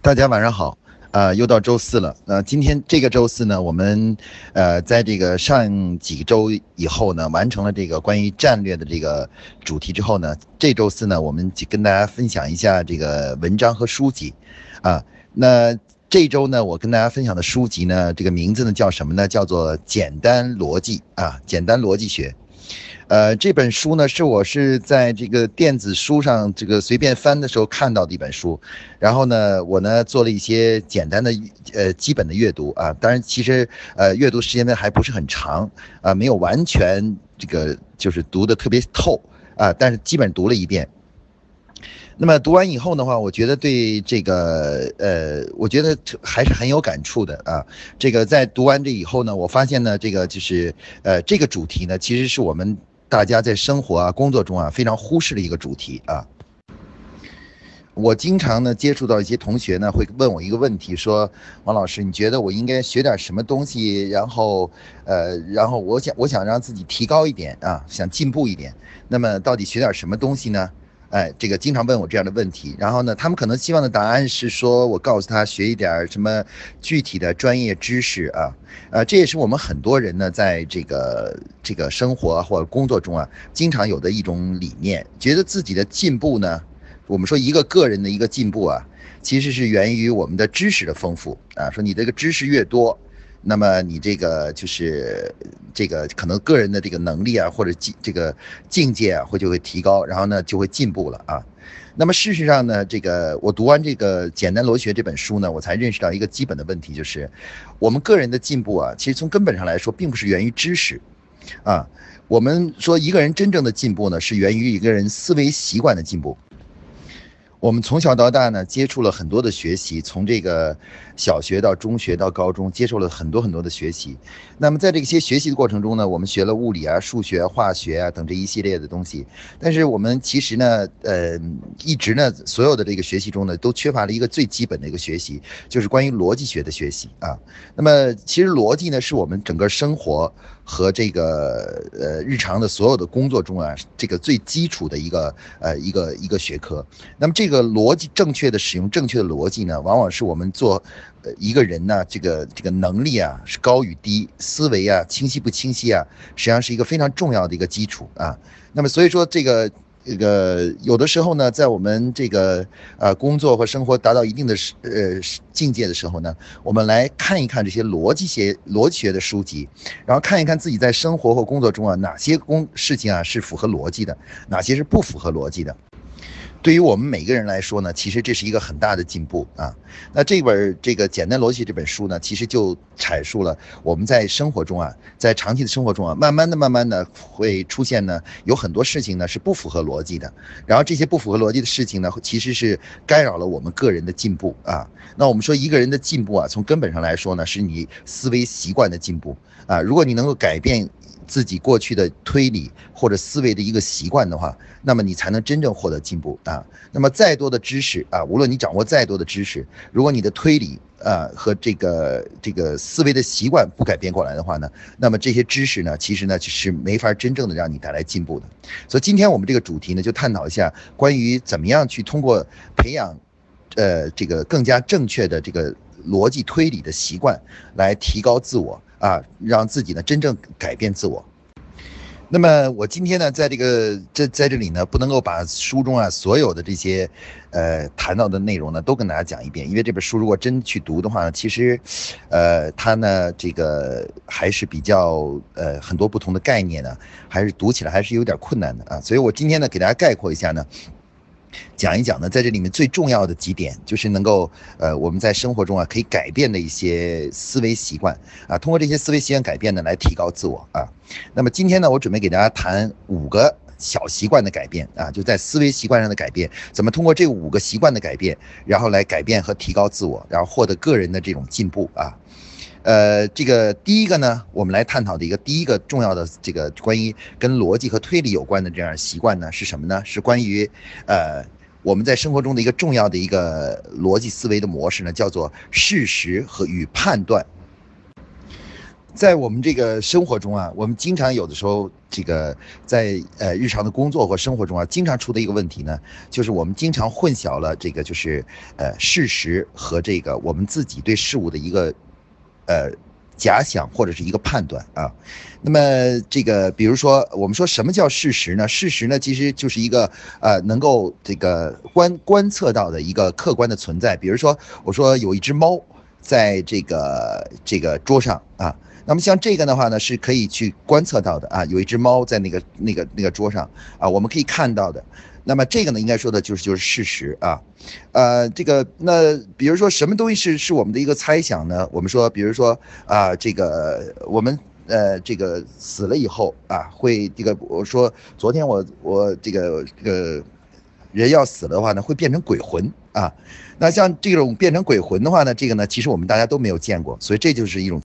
大家晚上好，啊，又到周四了。那今天这个周四呢，我们呃，在这个上几周以后呢，完成了这个关于战略的这个主题之后呢，这周四呢，我们跟大家分享一下这个文章和书籍，啊，那这周呢，我跟大家分享的书籍呢，这个名字呢叫什么呢？叫做《简单逻辑》啊，《简单逻辑学》。呃，这本书呢是我是在这个电子书上这个随便翻的时候看到的一本书，然后呢，我呢做了一些简单的呃基本的阅读啊，当然其实呃阅读时间呢还不是很长啊，没有完全这个就是读的特别透啊，但是基本读了一遍。那么读完以后的话，我觉得对这个呃，我觉得还是很有感触的啊。这个在读完这以后呢，我发现呢，这个就是呃这个主题呢，其实是我们。大家在生活啊、工作中啊，非常忽视的一个主题啊。我经常呢接触到一些同学呢，会问我一个问题，说：“王老师，你觉得我应该学点什么东西？然后，呃，然后我想，我想让自己提高一点啊，想进步一点。那么，到底学点什么东西呢？”哎，这个经常问我这样的问题，然后呢，他们可能希望的答案是说，我告诉他学一点什么具体的专业知识啊，呃，这也是我们很多人呢，在这个这个生活或者工作中啊，经常有的一种理念，觉得自己的进步呢，我们说一个个人的一个进步啊，其实是源于我们的知识的丰富啊，说你这个知识越多。那么你这个就是这个可能个人的这个能力啊，或者境这个境界啊，会就会提高，然后呢就会进步了啊。那么事实上呢，这个我读完这个《简单逻辑学》这本书呢，我才认识到一个基本的问题，就是我们个人的进步啊，其实从根本上来说，并不是源于知识啊。我们说一个人真正的进步呢，是源于一个人思维习惯的进步。我们从小到大呢，接触了很多的学习，从这个小学到中学到高中，接受了很多很多的学习。那么在这些学习的过程中呢，我们学了物理啊、数学、化学啊等这一系列的东西。但是我们其实呢，呃，一直呢，所有的这个学习中呢，都缺乏了一个最基本的一个学习，就是关于逻辑学的学习啊。那么其实逻辑呢，是我们整个生活。和这个呃日常的所有的工作中啊，这个最基础的一个呃一个一个学科。那么这个逻辑正确的使用正确的逻辑呢，往往是我们做呃一个人呢这个这个能力啊是高与低，思维啊清晰不清晰啊，实际上是一个非常重要的一个基础啊。那么所以说这个。这个有的时候呢，在我们这个呃工作和生活达到一定的呃境界的时候呢，我们来看一看这些逻辑学、逻辑学的书籍，然后看一看自己在生活或工作中啊哪些工事情啊是符合逻辑的，哪些是不符合逻辑的。对于我们每个人来说呢，其实这是一个很大的进步啊。那这本这个简单逻辑这本书呢，其实就阐述了我们在生活中啊，在长期的生活中啊，慢慢的、慢慢的会出现呢，有很多事情呢是不符合逻辑的。然后这些不符合逻辑的事情呢，其实是干扰了我们个人的进步啊。那我们说一个人的进步啊，从根本上来说呢，是你思维习惯的进步啊。如果你能够改变。自己过去的推理或者思维的一个习惯的话，那么你才能真正获得进步啊。那么再多的知识啊，无论你掌握再多的知识，如果你的推理啊和这个这个思维的习惯不改变过来的话呢，那么这些知识呢，其实呢是没法真正的让你带来进步的。所以今天我们这个主题呢，就探讨一下关于怎么样去通过培养，呃，这个更加正确的这个逻辑推理的习惯，来提高自我。啊，让自己呢真正改变自我。那么我今天呢，在这个这在这里呢，不能够把书中啊所有的这些，呃谈到的内容呢都跟大家讲一遍，因为这本书如果真去读的话，其实，呃，它呢这个还是比较呃很多不同的概念呢，还是读起来还是有点困难的啊。所以我今天呢给大家概括一下呢。讲一讲呢，在这里面最重要的几点，就是能够呃，我们在生活中啊可以改变的一些思维习惯啊，通过这些思维习惯改变呢，来提高自我啊。那么今天呢，我准备给大家谈五个小习惯的改变啊，就在思维习惯上的改变，怎么通过这五个习惯的改变，然后来改变和提高自我，然后获得个人的这种进步啊。呃，这个第一个呢，我们来探讨的一个第一个重要的这个关于跟逻辑和推理有关的这样习惯呢，是什么呢？是关于呃我们在生活中的一个重要的一个逻辑思维的模式呢，叫做事实和与判断。在我们这个生活中啊，我们经常有的时候，这个在呃日常的工作或生活中啊，经常出的一个问题呢，就是我们经常混淆了这个就是呃事实和这个我们自己对事物的一个呃假想或者是一个判断啊。那么这个比如说我们说什么叫事实呢？事实呢其实就是一个呃能够这个观观测到的一个客观的存在。比如说我说有一只猫在这个这个桌上啊。那么像这个的话呢，是可以去观测到的啊，有一只猫在那个那个那个桌上啊，我们可以看到的。那么这个呢，应该说的就是就是事实啊，呃，这个那比如说什么东西是是我们的一个猜想呢？我们说，比如说啊，这个我们呃这个死了以后啊，会这个我说昨天我我这个这个人要死了的话呢，会变成鬼魂啊。那像这种变成鬼魂的话呢，这个呢，其实我们大家都没有见过，所以这就是一种。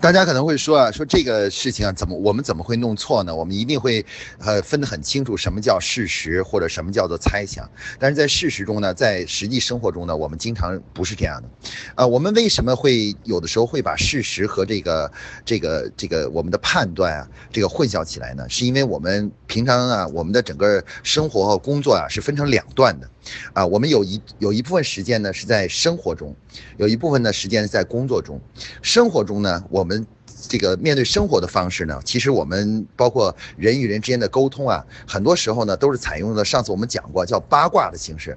大家可能会说啊，说这个事情啊，怎么我们怎么会弄错呢？我们一定会，呃，分得很清楚，什么叫事实，或者什么叫做猜想。但是在事实中呢，在实际生活中呢，我们经常不是这样的。啊，我们为什么会有的时候会把事实和这个、这个、这个我们的判断啊，这个混淆起来呢？是因为我们平常啊，我们的整个生活和工作啊，是分成两段的。啊，我们有一有一部分时间呢是在生活中，有一部分的时间在工作中。生活中呢，我们这个面对生活的方式呢，其实我们包括人与人之间的沟通啊，很多时候呢都是采用的上次我们讲过叫八卦的形式。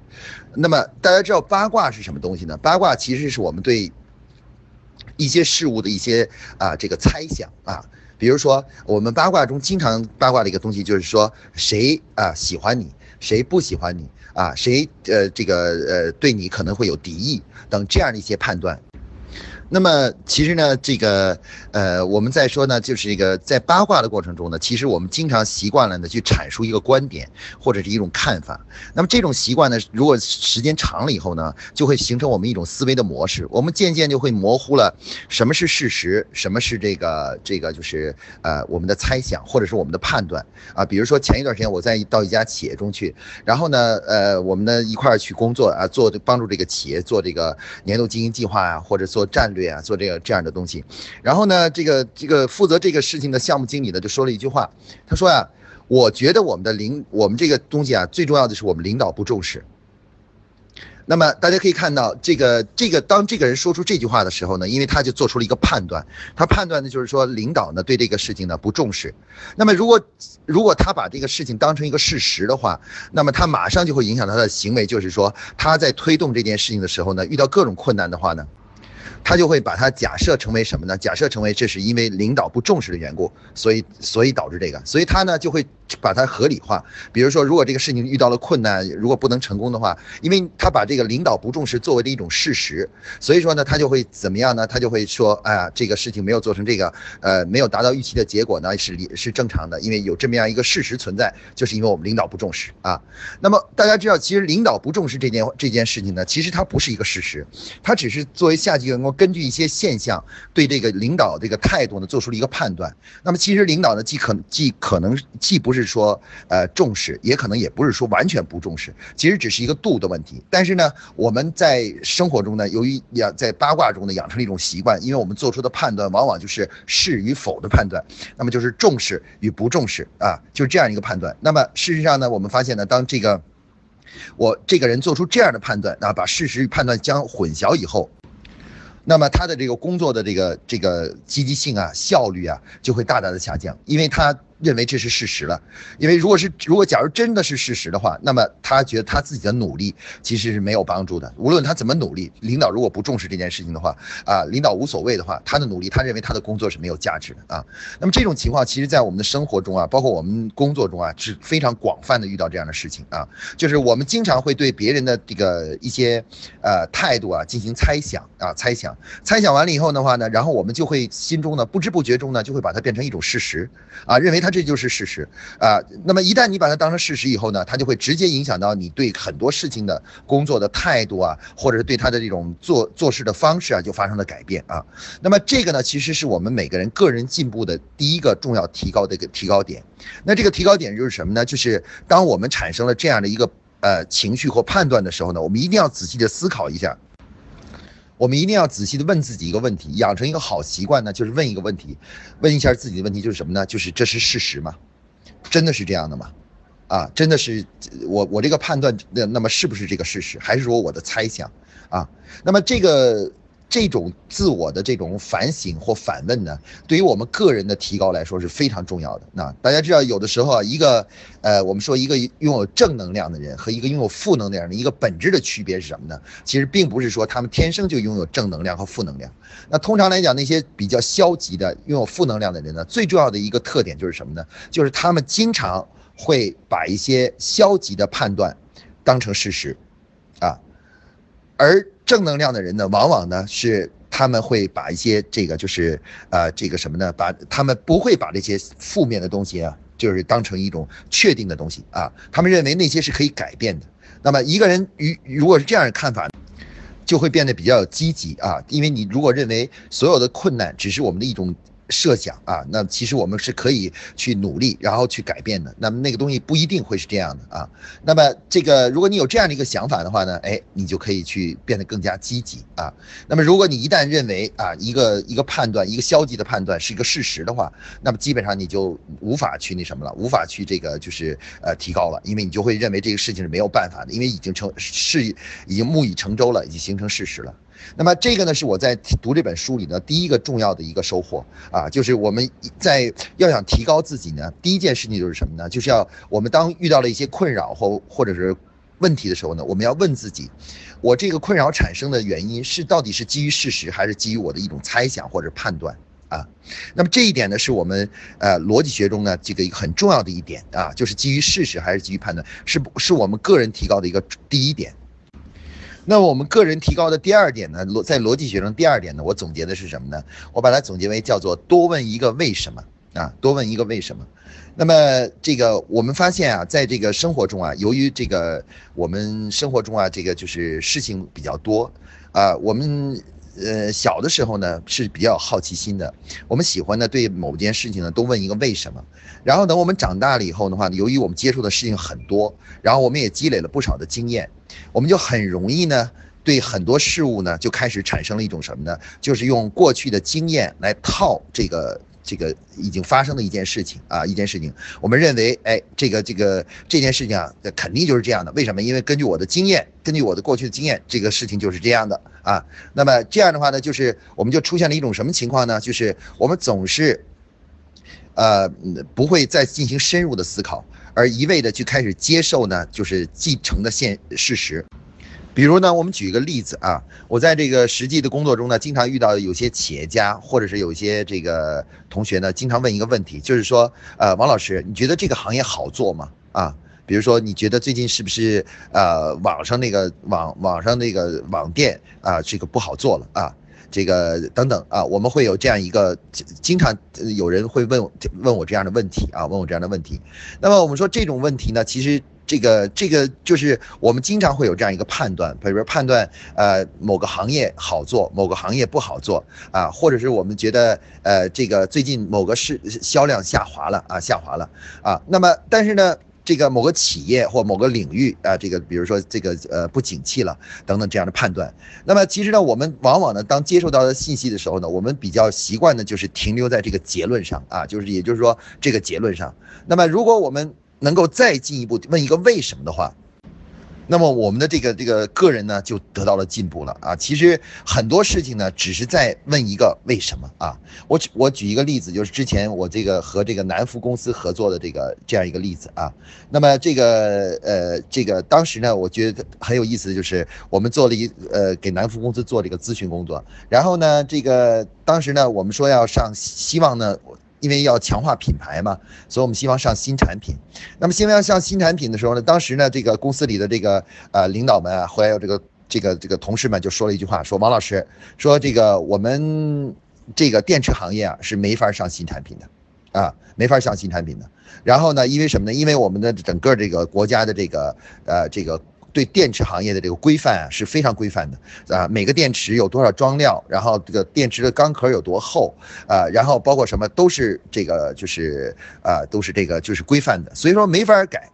那么大家知道八卦是什么东西呢？八卦其实是我们对一些事物的一些啊这个猜想啊，比如说我们八卦中经常八卦的一个东西就是说谁啊喜欢你，谁不喜欢你。啊，谁呃，这个呃，对你可能会有敌意等这样的一些判断。那么其实呢，这个呃，我们在说呢，就是一个在八卦的过程中呢，其实我们经常习惯了呢去阐述一个观点或者是一种看法。那么这种习惯呢，如果时间长了以后呢，就会形成我们一种思维的模式。我们渐渐就会模糊了什么是事实，什么是这个这个就是呃我们的猜想或者是我们的判断啊。比如说前一段时间我在到一家企业中去，然后呢呃我们呢一块儿去工作啊，做帮助这个企业做这个年度经营计划啊，或者做战略。啊，做这个这样的东西，然后呢，那这个这个负责这个事情的项目经理呢，就说了一句话，他说呀，我觉得我们的领我们这个东西啊，最重要的是我们领导不重视。那么大家可以看到，这个这个当这个人说出这句话的时候呢，因为他就做出了一个判断，他判断的就是说领导呢对这个事情呢不重视。那么如果如果他把这个事情当成一个事实的话，那么他马上就会影响他的行为，就是说他在推动这件事情的时候呢，遇到各种困难的话呢。他就会把它假设成为什么呢？假设成为这是因为领导不重视的缘故，所以所以导致这个，所以他呢就会把它合理化。比如说，如果这个事情遇到了困难，如果不能成功的话，因为他把这个领导不重视作为的一种事实，所以说呢，他就会怎么样呢？他就会说，哎呀，这个事情没有做成这个，呃，没有达到预期的结果呢，是理是正常的，因为有这么样一个事实存在，就是因为我们领导不重视啊。那么大家知道，其实领导不重视这件这件事情呢，其实它不是一个事实，它只是作为下级员工。根据一些现象，对这个领导这个态度呢，做出了一个判断。那么其实领导呢，既可既可能既不是说呃重视，也可能也不是说完全不重视，其实只是一个度的问题。但是呢，我们在生活中呢，由于养在八卦中呢养成了一种习惯，因为我们做出的判断往往就是是与否的判断，那么就是重视与不重视啊，就是这样一个判断。那么事实上呢，我们发现呢，当这个我这个人做出这样的判断啊，把事实与判断相混淆以后。那么他的这个工作的这个这个积极性啊、效率啊，就会大大的下降，因为他。认为这是事实了，因为如果是如果假如真的是事实的话，那么他觉得他自己的努力其实是没有帮助的。无论他怎么努力，领导如果不重视这件事情的话，啊，领导无所谓的话，他的努力，他认为他的工作是没有价值的啊。那么这种情况，其实在我们的生活中啊，包括我们工作中啊，是非常广泛的遇到这样的事情啊。就是我们经常会对别人的这个一些呃态度啊进行猜想啊，猜想，猜想完了以后的话呢，然后我们就会心中呢不知不觉中呢就会把它变成一种事实啊，认为他。这就是事实啊。那么一旦你把它当成事实以后呢，它就会直接影响到你对很多事情的工作的态度啊，或者是对他的这种做做事的方式啊，就发生了改变啊。那么这个呢，其实是我们每个人个人进步的第一个重要提高的一个提高点。那这个提高点就是什么呢？就是当我们产生了这样的一个呃情绪或判断的时候呢，我们一定要仔细的思考一下。我们一定要仔细的问自己一个问题，养成一个好习惯呢，就是问一个问题，问一下自己的问题就是什么呢？就是这是事实吗？真的是这样的吗？啊，真的是我我这个判断那那么是不是这个事实，还是说我的猜想啊？那么这个。这种自我的这种反省或反问呢，对于我们个人的提高来说是非常重要的。那大家知道，有的时候啊，一个呃，我们说一个拥有正能量的人和一个拥有负能量的一个本质的区别是什么呢？其实并不是说他们天生就拥有正能量和负能量。那通常来讲，那些比较消极的、拥有负能量的人呢，最重要的一个特点就是什么呢？就是他们经常会把一些消极的判断当成事实，啊，而。正能量的人呢，往往呢是他们会把一些这个就是呃这个什么呢，把他们不会把这些负面的东西啊，就是当成一种确定的东西啊，他们认为那些是可以改变的。那么一个人如如果是这样的看法，就会变得比较积极啊，因为你如果认为所有的困难只是我们的一种。设想啊，那其实我们是可以去努力，然后去改变的。那么那个东西不一定会是这样的啊。那么这个，如果你有这样的一个想法的话呢，哎，你就可以去变得更加积极啊。那么如果你一旦认为啊，一个一个判断，一个消极的判断是一个事实的话，那么基本上你就无法去那什么了，无法去这个就是呃提高了，因为你就会认为这个事情是没有办法的，因为已经成是已经木已成舟了，已经形成事实了。那么这个呢，是我在读这本书里呢第一个重要的一个收获啊，就是我们在要想提高自己呢，第一件事情就是什么呢？就是要我们当遇到了一些困扰或或者是问题的时候呢，我们要问自己，我这个困扰产生的原因是到底是基于事实，还是基于我的一种猜想或者判断啊？那么这一点呢，是我们呃逻辑学中呢这个一个很重要的一点啊，就是基于事实还是基于判断，是是我们个人提高的一个第一点。那我们个人提高的第二点呢？逻在逻辑学中，第二点呢，我总结的是什么呢？我把它总结为叫做多问一个为什么啊，多问一个为什么。那么这个我们发现啊，在这个生活中啊，由于这个我们生活中啊，这个就是事情比较多啊，我们呃小的时候呢是比较好奇心的，我们喜欢呢对某件事情呢都问一个为什么。然后等我们长大了以后的话，由于我们接触的事情很多，然后我们也积累了不少的经验。我们就很容易呢，对很多事物呢，就开始产生了一种什么呢？就是用过去的经验来套这个这个已经发生的一件事情啊，一件事情。我们认为，哎，这个这个这件事情啊，肯定就是这样的。为什么？因为根据我的经验，根据我的过去的经验，这个事情就是这样的啊。那么这样的话呢，就是我们就出现了一种什么情况呢？就是我们总是，呃，不会再进行深入的思考。而一味的去开始接受呢，就是继承的现事实。比如呢，我们举一个例子啊，我在这个实际的工作中呢，经常遇到有些企业家或者是有些这个同学呢，经常问一个问题，就是说，呃，王老师，你觉得这个行业好做吗？啊，比如说，你觉得最近是不是呃网上那个网网上那个网店啊，这个不好做了啊？这个等等啊，我们会有这样一个，经常有人会问问我这样的问题啊，问我这样的问题。那么我们说这种问题呢，其实这个这个就是我们经常会有这样一个判断，比如说判断呃某个行业好做，某个行业不好做啊，或者是我们觉得呃这个最近某个是销量下滑了啊，下滑了啊。那么但是呢？这个某个企业或某个领域啊，这个比如说这个呃不景气了等等这样的判断，那么其实呢，我们往往呢当接受到的信息的时候呢，我们比较习惯的就是停留在这个结论上啊，就是也就是说这个结论上。那么如果我们能够再进一步问一个为什么的话。那么我们的这个这个个人呢，就得到了进步了啊！其实很多事情呢，只是在问一个为什么啊！我我举一个例子，就是之前我这个和这个南孚公司合作的这个这样一个例子啊。那么这个呃这个当时呢，我觉得很有意思的就是我们做了一呃给南孚公司做这个咨询工作，然后呢这个当时呢我们说要上，希望呢。因为要强化品牌嘛，所以我们希望上新产品。那么，希望要上新产品的时候呢，当时呢，这个公司里的这个呃领导们啊，还有这个这个这个同事们就说了一句话，说王老师说这个我们这个电池行业啊是没法上新产品的，啊，没法上新产品的。然后呢，因为什么呢？因为我们的整个这个国家的这个呃这个。对电池行业的这个规范啊是非常规范的啊，每个电池有多少装料，然后这个电池的钢壳有多厚啊，然后包括什么都是这个就是啊都是这个就是规范的，所以说没法改。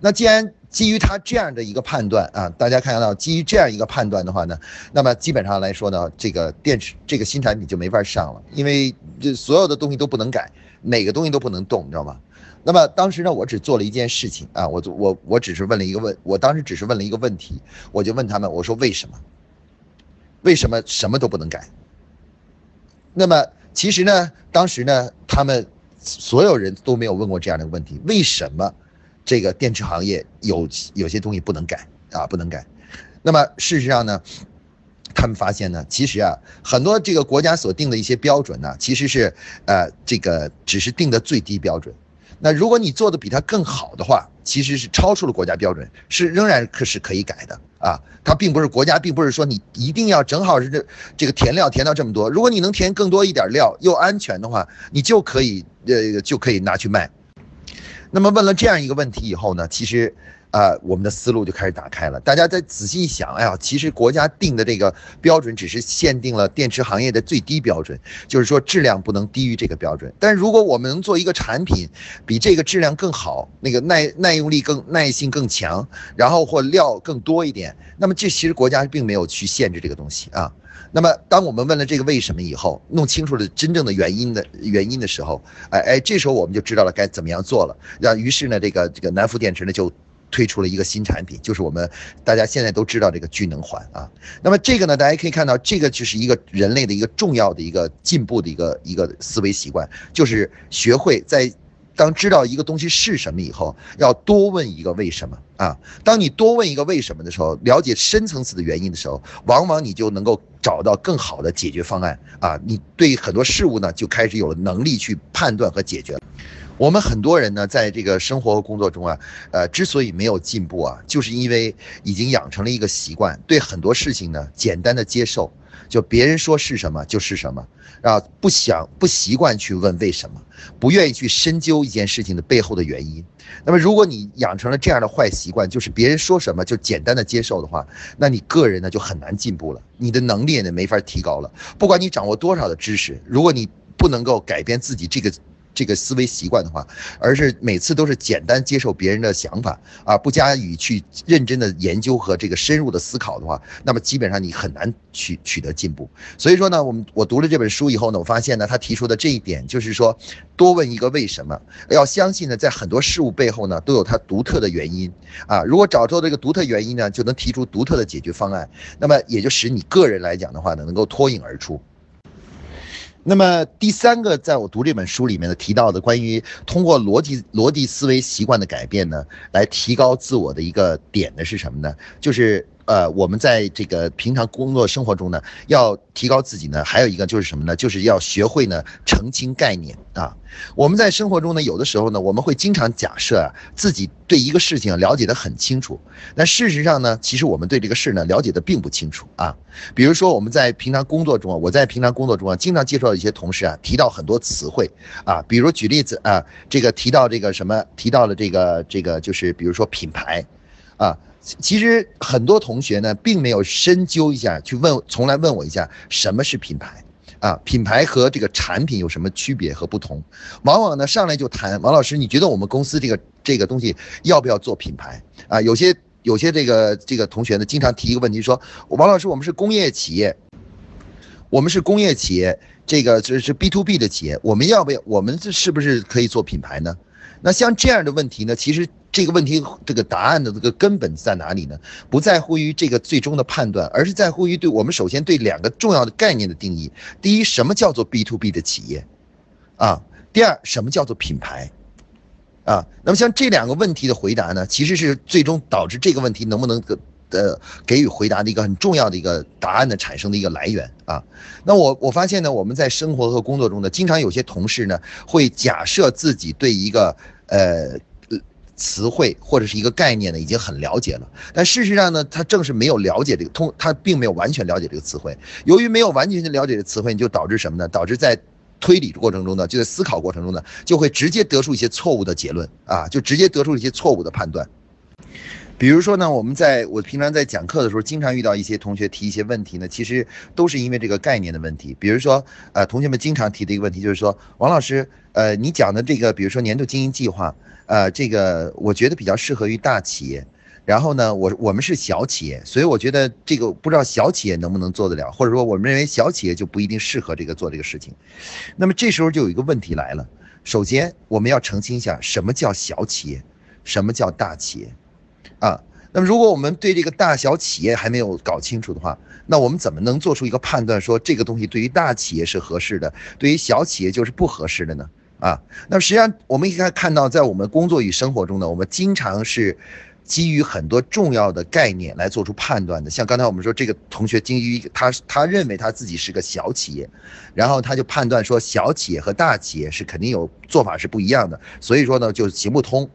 那既然基于他这样的一个判断啊，大家看得到，基于这样一个判断的话呢，那么基本上来说呢，这个电池这个新产品就没法上了，因为这所有的东西都不能改，哪个东西都不能动，你知道吗？那么当时呢，我只做了一件事情啊，我我我只是问了一个问，我当时只是问了一个问题，我就问他们，我说为什么？为什么什么都不能改？那么其实呢，当时呢，他们所有人都没有问过这样的问题，为什么这个电池行业有有些东西不能改啊，不能改？那么事实上呢，他们发现呢，其实啊，很多这个国家所定的一些标准呢，其实是呃这个只是定的最低标准。那如果你做的比它更好的话，其实是超出了国家标准，是仍然可是可以改的啊。它并不是国家，并不是说你一定要正好是这这个填料填到这么多。如果你能填更多一点料又安全的话，你就可以呃就可以拿去卖。那么问了这样一个问题以后呢，其实。啊，我们的思路就开始打开了。大家再仔细一想，哎呀，其实国家定的这个标准只是限定了电池行业的最低标准，就是说质量不能低于这个标准。但如果我们能做一个产品，比这个质量更好，那个耐耐用力更耐性更强，然后或料更多一点，那么这其实国家并没有去限制这个东西啊。那么当我们问了这个为什么以后，弄清楚了真正的原因的原因的时候，哎哎，这时候我们就知道了该怎么样做了。让于是呢，这个这个南孚电池呢就。推出了一个新产品，就是我们大家现在都知道这个聚能环啊。那么这个呢，大家可以看到，这个就是一个人类的一个重要的一个进步的一个一个思维习惯，就是学会在当知道一个东西是什么以后，要多问一个为什么啊。当你多问一个为什么的时候，了解深层次的原因的时候，往往你就能够找到更好的解决方案啊。你对很多事物呢，就开始有了能力去判断和解决了。我们很多人呢，在这个生活和工作中啊，呃，之所以没有进步啊，就是因为已经养成了一个习惯，对很多事情呢，简单的接受，就别人说是什么就是什么，啊，不想不习惯去问为什么，不愿意去深究一件事情的背后的原因。那么，如果你养成了这样的坏习惯，就是别人说什么就简单的接受的话，那你个人呢就很难进步了，你的能力呢没法提高了。不管你掌握多少的知识，如果你不能够改变自己这个。这个思维习惯的话，而是每次都是简单接受别人的想法啊，不加以去认真的研究和这个深入的思考的话，那么基本上你很难取取得进步。所以说呢，我们我读了这本书以后呢，我发现呢，他提出的这一点就是说，多问一个为什么，要相信呢，在很多事物背后呢，都有它独特的原因啊。如果找到这个独特原因呢，就能提出独特的解决方案，那么也就使你个人来讲的话呢，能够脱颖而出。那么第三个，在我读这本书里面的提到的关于通过逻辑逻辑思维习惯的改变呢，来提高自我的一个点的是什么呢？就是。呃，我们在这个平常工作生活中呢，要提高自己呢，还有一个就是什么呢？就是要学会呢澄清概念啊。我们在生活中呢，有的时候呢，我们会经常假设啊，自己对一个事情了解的很清楚。那事实上呢，其实我们对这个事呢了解的并不清楚啊。比如说我们在平常工作中，我在平常工作中啊，经常接触到一些同事啊，提到很多词汇啊，比如举例子啊，这个提到这个什么，提到了这个这个就是比如说品牌，啊。其实很多同学呢，并没有深究一下，去问，从来问我一下什么是品牌，啊，品牌和这个产品有什么区别和不同？往往呢，上来就谈王老师，你觉得我们公司这个这个东西要不要做品牌？啊，有些有些这个这个同学呢，经常提一个问题，说王老师，我们是工业企业，我们是工业企业，这个这是 B to B 的企业，我们要不要？我们这是不是可以做品牌呢？那像这样的问题呢，其实。这个问题这个答案的这个根本在哪里呢？不在乎于这个最终的判断，而是在乎于对我们首先对两个重要的概念的定义。第一，什么叫做 B to B 的企业？啊，第二，什么叫做品牌？啊，那么像这两个问题的回答呢，其实是最终导致这个问题能不能呃给予回答的一个很重要的一个答案的产生的一个来源啊。那我我发现呢，我们在生活和工作中呢，经常有些同事呢会假设自己对一个呃。词汇或者是一个概念呢，已经很了解了，但事实上呢，他正是没有了解这个通，他并没有完全了解这个词汇。由于没有完全的了解这个词汇，就导致什么呢？导致在推理的过程中呢，就在思考过程中呢，就会直接得出一些错误的结论啊，就直接得出一些错误的判断。比如说呢，我们在我平常在讲课的时候，经常遇到一些同学提一些问题呢，其实都是因为这个概念的问题。比如说，呃，同学们经常提的一个问题就是说，王老师，呃，你讲的这个，比如说年度经营计划。呃，这个我觉得比较适合于大企业，然后呢，我我们是小企业，所以我觉得这个不知道小企业能不能做得了，或者说我们认为小企业就不一定适合这个做这个事情。那么这时候就有一个问题来了，首先我们要澄清一下什么叫小企业，什么叫大企业，啊，那么如果我们对这个大小企业还没有搞清楚的话，那我们怎么能做出一个判断，说这个东西对于大企业是合适的，对于小企业就是不合适的呢？啊，那么实际上我们应该看到，在我们工作与生活中呢，我们经常是。基于很多重要的概念来做出判断的，像刚才我们说这个同学基于他他认为他自己是个小企业，然后他就判断说小企业和大企业是肯定有做法是不一样的，所以说呢就行不通。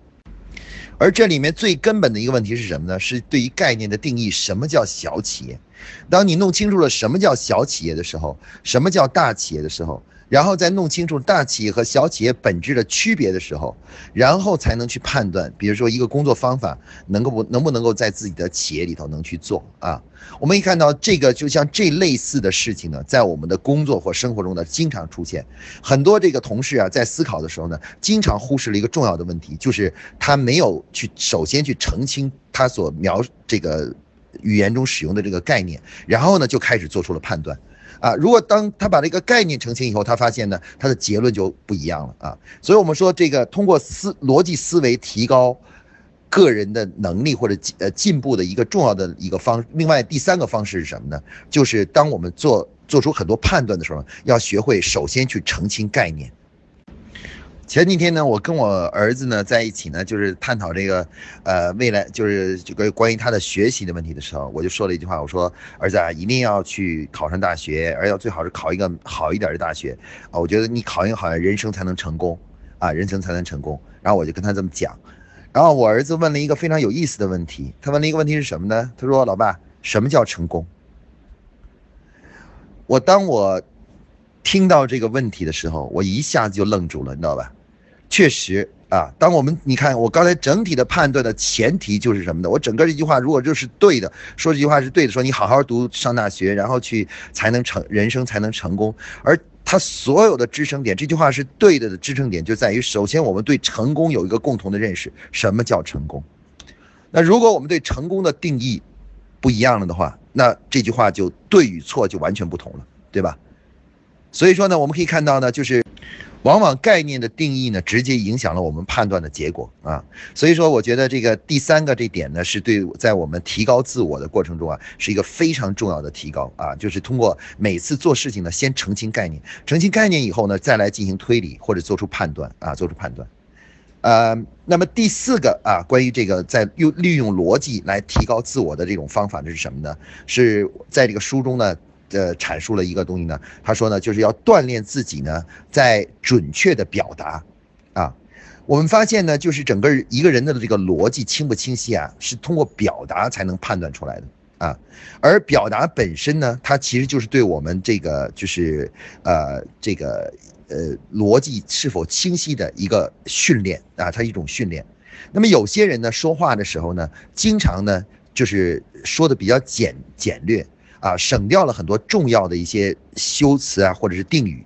而这里面最根本的一个问题是什么呢？是对于概念的定义，什么叫小企业？当你弄清楚了什么叫小企业的时候，什么叫大企业的时候。然后再弄清楚大企业和小企业本质的区别的时候，然后才能去判断，比如说一个工作方法能够不能不能够在自己的企业里头能去做啊？我们一看到这个，就像这类似的事情呢，在我们的工作或生活中呢，经常出现。很多这个同事啊，在思考的时候呢，经常忽视了一个重要的问题，就是他没有去首先去澄清他所描这个语言中使用的这个概念，然后呢，就开始做出了判断。啊，如果当他把这个概念澄清以后，他发现呢，他的结论就不一样了啊。所以，我们说这个通过思逻辑思维提高个人的能力或者呃进步的一个重要的一个方。另外，第三个方式是什么呢？就是当我们做做出很多判断的时候，要学会首先去澄清概念。前几天呢，我跟我儿子呢在一起呢，就是探讨这个，呃，未来就是这个关于他的学习的问题的时候，我就说了一句话，我说儿子啊，一定要去考上大学，而要最好是考一个好一点的大学啊，我觉得你考一个好，人生才能成功啊，人生才能成功。然后我就跟他这么讲，然后我儿子问了一个非常有意思的问题，他问了一个问题是什么呢？他说：“老爸，什么叫成功？”我当我听到这个问题的时候，我一下子就愣住了，你知道吧？确实啊，当我们你看我刚才整体的判断的前提就是什么呢？我整个这句话如果就是对的，说这句话是对的，说你好好读上大学，然后去才能成人生才能成功。而他所有的支撑点，这句话是对的的支撑点就在于，首先我们对成功有一个共同的认识，什么叫成功？那如果我们对成功的定义不一样了的话，那这句话就对与错就完全不同了，对吧？所以说呢，我们可以看到呢，就是。往往概念的定义呢，直接影响了我们判断的结果啊。所以说，我觉得这个第三个这点呢，是对在我们提高自我的过程中啊，是一个非常重要的提高啊。就是通过每次做事情呢，先澄清概念，澄清概念以后呢，再来进行推理或者做出判断啊，做出判断。呃，那么第四个啊，关于这个在用利用逻辑来提高自我的这种方法，这是什么呢？是在这个书中呢。呃，阐述了一个东西呢。他说呢，就是要锻炼自己呢，在准确的表达，啊，我们发现呢，就是整个一个人的这个逻辑清不清晰啊，是通过表达才能判断出来的啊。而表达本身呢，它其实就是对我们这个就是呃这个呃逻辑是否清晰的一个训练啊，它一种训练。那么有些人呢，说话的时候呢，经常呢就是说的比较简简略。啊，省掉了很多重要的一些修辞啊，或者是定语。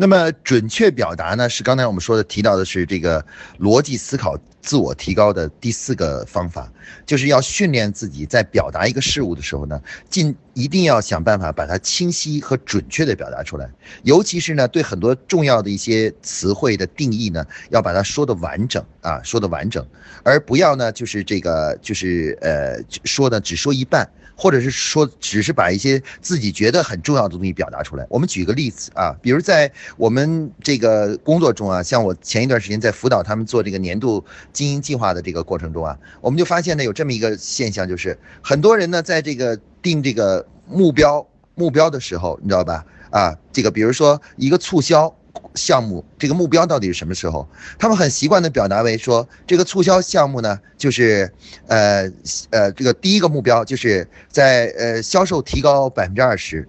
那么准确表达呢，是刚才我们说的提到的是这个逻辑思考自我提高的第四个方法，就是要训练自己在表达一个事物的时候呢，尽一定要想办法把它清晰和准确的表达出来。尤其是呢，对很多重要的一些词汇的定义呢，要把它说的完整啊，说的完整，而不要呢，就是这个就是呃说的只说一半。或者是说，只是把一些自己觉得很重要的东西表达出来。我们举个例子啊，比如在我们这个工作中啊，像我前一段时间在辅导他们做这个年度经营计划的这个过程中啊，我们就发现呢，有这么一个现象，就是很多人呢，在这个定这个目标目标的时候，你知道吧？啊，这个比如说一个促销。项目这个目标到底是什么时候？他们很习惯的表达为说，这个促销项目呢，就是呃呃，这个第一个目标就是在呃销售提高百分之二十。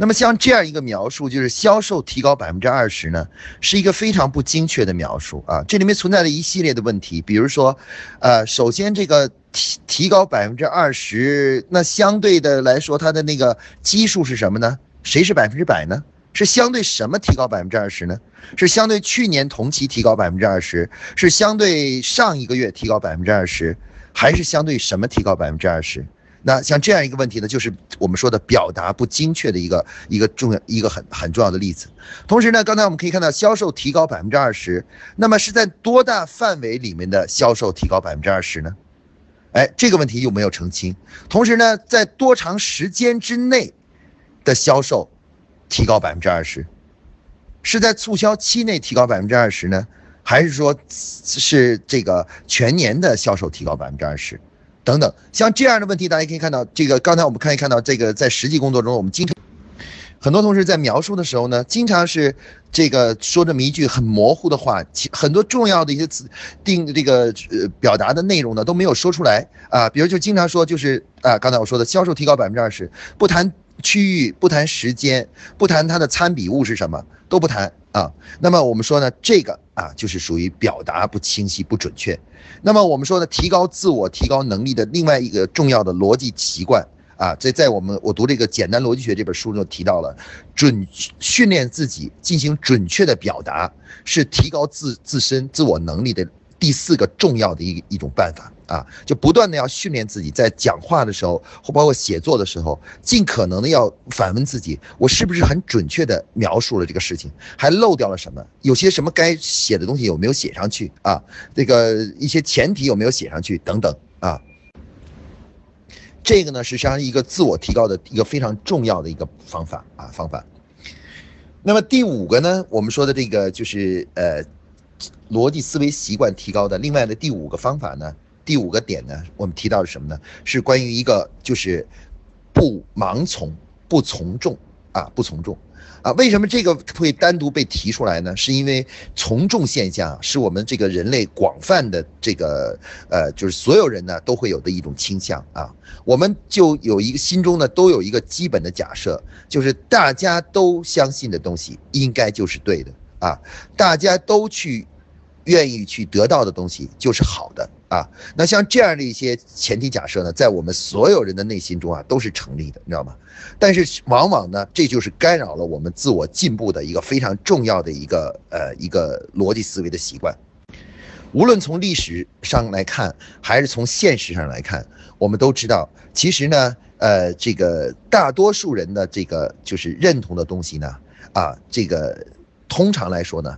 那么像这样一个描述，就是销售提高百分之二十呢，是一个非常不精确的描述啊。这里面存在着一系列的问题，比如说，呃，首先这个提提高百分之二十，那相对的来说，它的那个基数是什么呢？谁是百分之百呢？是相对什么提高百分之二十呢？是相对去年同期提高百分之二十，是相对上一个月提高百分之二十，还是相对什么提高百分之二十？那像这样一个问题呢，就是我们说的表达不精确的一个一个重要一个很很重要的例子。同时呢，刚才我们可以看到销售提高百分之二十，那么是在多大范围里面的销售提高百分之二十呢？哎，这个问题又没有澄清。同时呢，在多长时间之内的销售提高百分之二十，是在促销期内提高百分之二十呢，还是说是这个全年的销售提高百分之二十？等等，像这样的问题，大家可以看到，这个刚才我们可以看到，这个在实际工作中，我们经常很多同事在描述的时候呢，经常是这个说这么一句很模糊的话，其很多重要的一些词定这个呃表达的内容呢都没有说出来。啊，比如就经常说就是啊，刚才我说的销售提高百分之二十，不谈区域，不谈时间，不谈它的参比物是什么，都不谈啊。那么我们说呢，这个啊就是属于表达不清晰、不准确。那么我们说呢，提高自我、提高能力的另外一个重要的逻辑习惯啊，这在我们我读这个《简单逻辑学》这本书中提到了，准训练自己进行准确的表达，是提高自自身自我能力的。第四个重要的一一种办法啊，就不断的要训练自己，在讲话的时候或包括写作的时候，尽可能的要反问自己：我是不是很准确的描述了这个事情？还漏掉了什么？有些什么该写的东西有没有写上去啊？这个一些前提有没有写上去？等等啊。这个呢是，实际上一个自我提高的一个非常重要的一个方法啊方法。那么第五个呢，我们说的这个就是呃。逻辑思维习惯提高的另外的第五个方法呢，第五个点呢，我们提到是什么呢？是关于一个就是不盲从、不从众啊，不从众啊。为什么这个会单独被提出来呢？是因为从众现象是我们这个人类广泛的这个呃，就是所有人呢都会有的一种倾向啊。我们就有一个心中呢都有一个基本的假设，就是大家都相信的东西应该就是对的啊，大家都去。愿意去得到的东西就是好的啊。那像这样的一些前提假设呢，在我们所有人的内心中啊，都是成立的，你知道吗？但是往往呢，这就是干扰了我们自我进步的一个非常重要的一个呃一个逻辑思维的习惯。无论从历史上来看，还是从现实上来看，我们都知道，其实呢，呃，这个大多数人的这个就是认同的东西呢，啊，这个通常来说呢。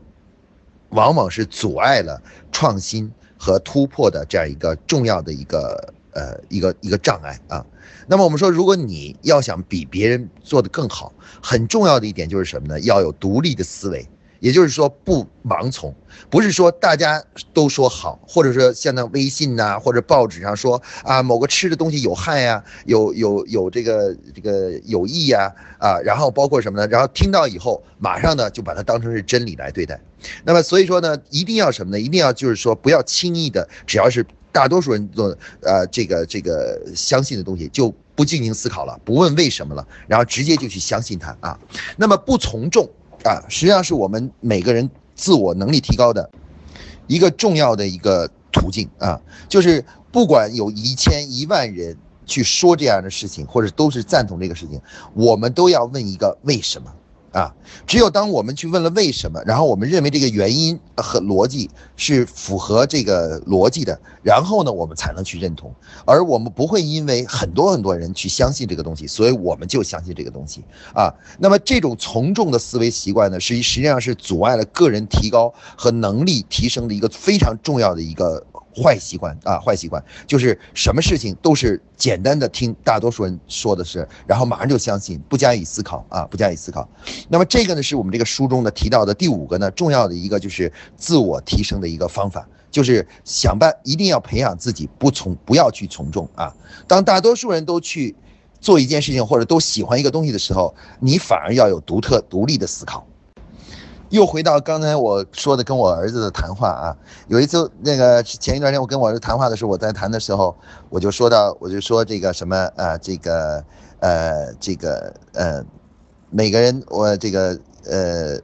往往是阻碍了创新和突破的这样一个重要的一个呃一个一个障碍啊。那么我们说，如果你要想比别人做得更好，很重要的一点就是什么呢？要有独立的思维。也就是说，不盲从，不是说大家都说好，或者说像那微信呐，或者报纸上说啊，某个吃的东西有害呀，有有有这个这个有益呀，啊，然后包括什么呢？然后听到以后，马上呢就把它当成是真理来对待。那么所以说呢，一定要什么呢？一定要就是说，不要轻易的，只要是大多数人做呃这个这个相信的东西，就不进行思考了，不问为什么了，然后直接就去相信它啊。那么不从众。啊，实际上是我们每个人自我能力提高的一个重要的一个途径啊，就是不管有一千一万人去说这样的事情，或者都是赞同这个事情，我们都要问一个为什么。啊，只有当我们去问了为什么，然后我们认为这个原因和逻辑是符合这个逻辑的，然后呢，我们才能去认同。而我们不会因为很多很多人去相信这个东西，所以我们就相信这个东西啊。那么这种从众的思维习惯呢，实实际上是阻碍了个人提高和能力提升的一个非常重要的一个。坏习惯啊，坏习惯就是什么事情都是简单的听大多数人说的是，然后马上就相信，不加以思考啊，不加以思考。那么这个呢，是我们这个书中呢提到的第五个呢重要的一个就是自我提升的一个方法，就是想办一定要培养自己不从不要去从众啊。当大多数人都去做一件事情或者都喜欢一个东西的时候，你反而要有独特独立的思考。又回到刚才我说的跟我儿子的谈话啊，有一次那个前一段时间我跟我儿子谈话的时候，我在谈的时候，我就说到，我就说这个什么啊，这个呃，这个呃，每个人我这个呃，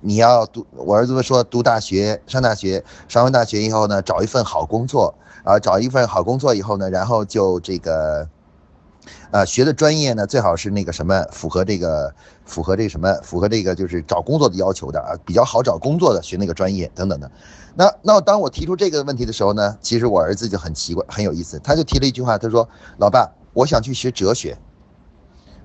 你要读，我儿子说读大学，上大学，上完大学以后呢，找一份好工作啊，找一份好工作以后呢，然后就这个呃，学的专业呢最好是那个什么符合这个符合这个什么符合这个就是找工作的要求的啊，比较好找工作的学那个专业等等的。那那当我提出这个问题的时候呢，其实我儿子就很奇怪，很有意思，他就提了一句话，他说：“老爸，我想去学哲学。”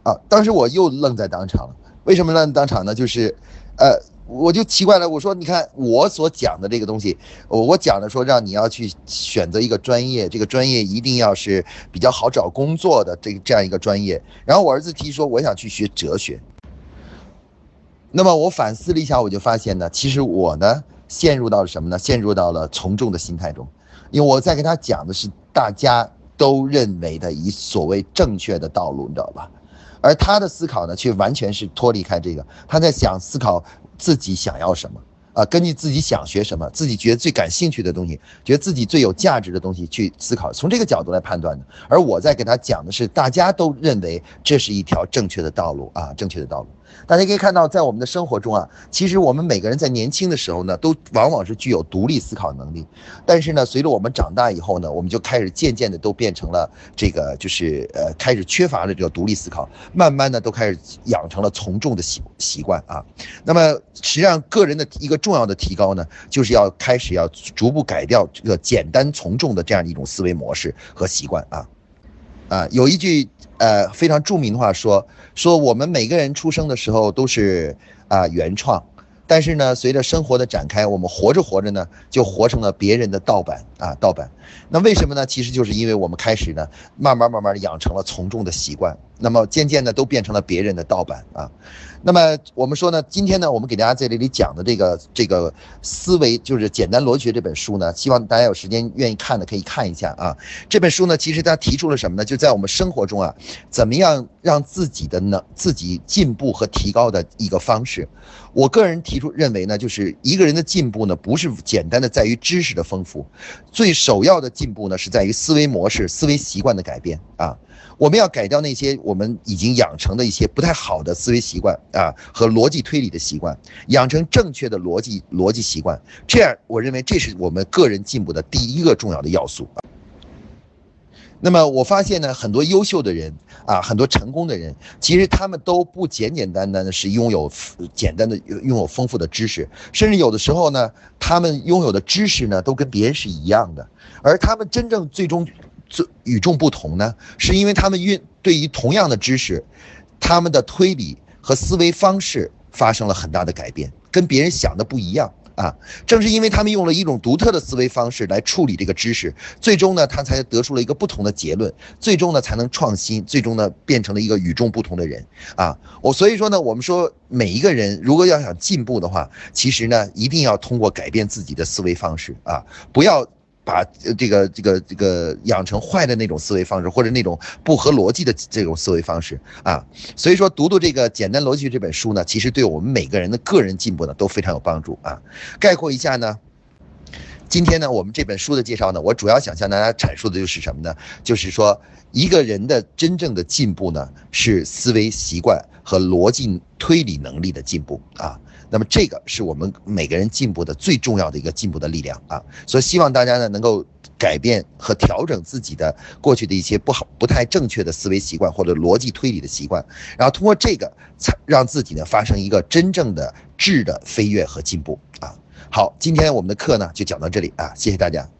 啊，当时我又愣在当场。为什么愣当场呢？就是，呃。我就奇怪了，我说，你看我所讲的这个东西，我讲的说让你要去选择一个专业，这个专业一定要是比较好找工作的这这样一个专业。然后我儿子提说我想去学哲学。那么我反思了一下，我就发现呢，其实我呢陷入到了什么呢？陷入到了从众的心态中，因为我在跟他讲的是大家都认为的以所谓正确的道路，你知道吧？而他的思考呢，却完全是脱离开这个，他在想思考。自己想要什么啊？根据自己想学什么，自己觉得最感兴趣的东西，觉得自己最有价值的东西去思考，从这个角度来判断的。而我在给他讲的是，大家都认为这是一条正确的道路啊，正确的道路。大家可以看到，在我们的生活中啊，其实我们每个人在年轻的时候呢，都往往是具有独立思考能力。但是呢，随着我们长大以后呢，我们就开始渐渐的都变成了这个，就是呃，开始缺乏了这个独立思考，慢慢的都开始养成了从众的习习惯啊。那么实际上，个人的一个重要的提高呢，就是要开始要逐步改掉这个简单从众的这样一种思维模式和习惯啊。啊，有一句呃非常著名的话说说我们每个人出生的时候都是啊原创，但是呢，随着生活的展开，我们活着活着呢，就活成了别人的盗版啊盗版。那为什么呢？其实就是因为我们开始呢，慢慢慢慢的养成了从众的习惯，那么渐渐的都变成了别人的盗版啊。那么我们说呢，今天呢，我们给大家在这里讲的这个这个思维，就是简单逻辑学这本书呢，希望大家有时间愿意看的可以看一下啊。这本书呢，其实它提出了什么呢？就在我们生活中啊，怎么样让自己的能自己进步和提高的一个方式。我个人提出认为呢，就是一个人的进步呢，不是简单的在于知识的丰富，最首要的进步呢，是在于思维模式、思维习惯的改变啊。我们要改掉那些我们已经养成的一些不太好的思维习惯啊和逻辑推理的习惯，养成正确的逻辑逻辑习惯，这样我认为这是我们个人进步的第一个重要的要素。那么我发现呢，很多优秀的人啊，很多成功的人，其实他们都不简简单单的是拥有简单的拥有丰富的知识，甚至有的时候呢，他们拥有的知识呢都跟别人是一样的，而他们真正最终。最与众不同呢，是因为他们运对于同样的知识，他们的推理和思维方式发生了很大的改变，跟别人想的不一样啊。正是因为他们用了一种独特的思维方式来处理这个知识，最终呢，他才得出了一个不同的结论，最终呢，才能创新，最终呢，变成了一个与众不同的人啊。我所以说呢，我们说每一个人如果要想进步的话，其实呢，一定要通过改变自己的思维方式啊，不要。把这个这个这个养成坏的那种思维方式，或者那种不合逻辑的这种思维方式啊，所以说读读这个简单逻辑这本书呢，其实对我们每个人的个人进步呢都非常有帮助啊。概括一下呢，今天呢我们这本书的介绍呢，我主要想向大家阐述的就是什么呢？就是说一个人的真正的进步呢，是思维习惯和逻辑推理能力的进步啊。那么这个是我们每个人进步的最重要的一个进步的力量啊，所以希望大家呢能够改变和调整自己的过去的一些不好、不太正确的思维习惯或者逻辑推理的习惯，然后通过这个才让自己呢发生一个真正的质的飞跃和进步啊。好，今天我们的课呢就讲到这里啊，谢谢大家。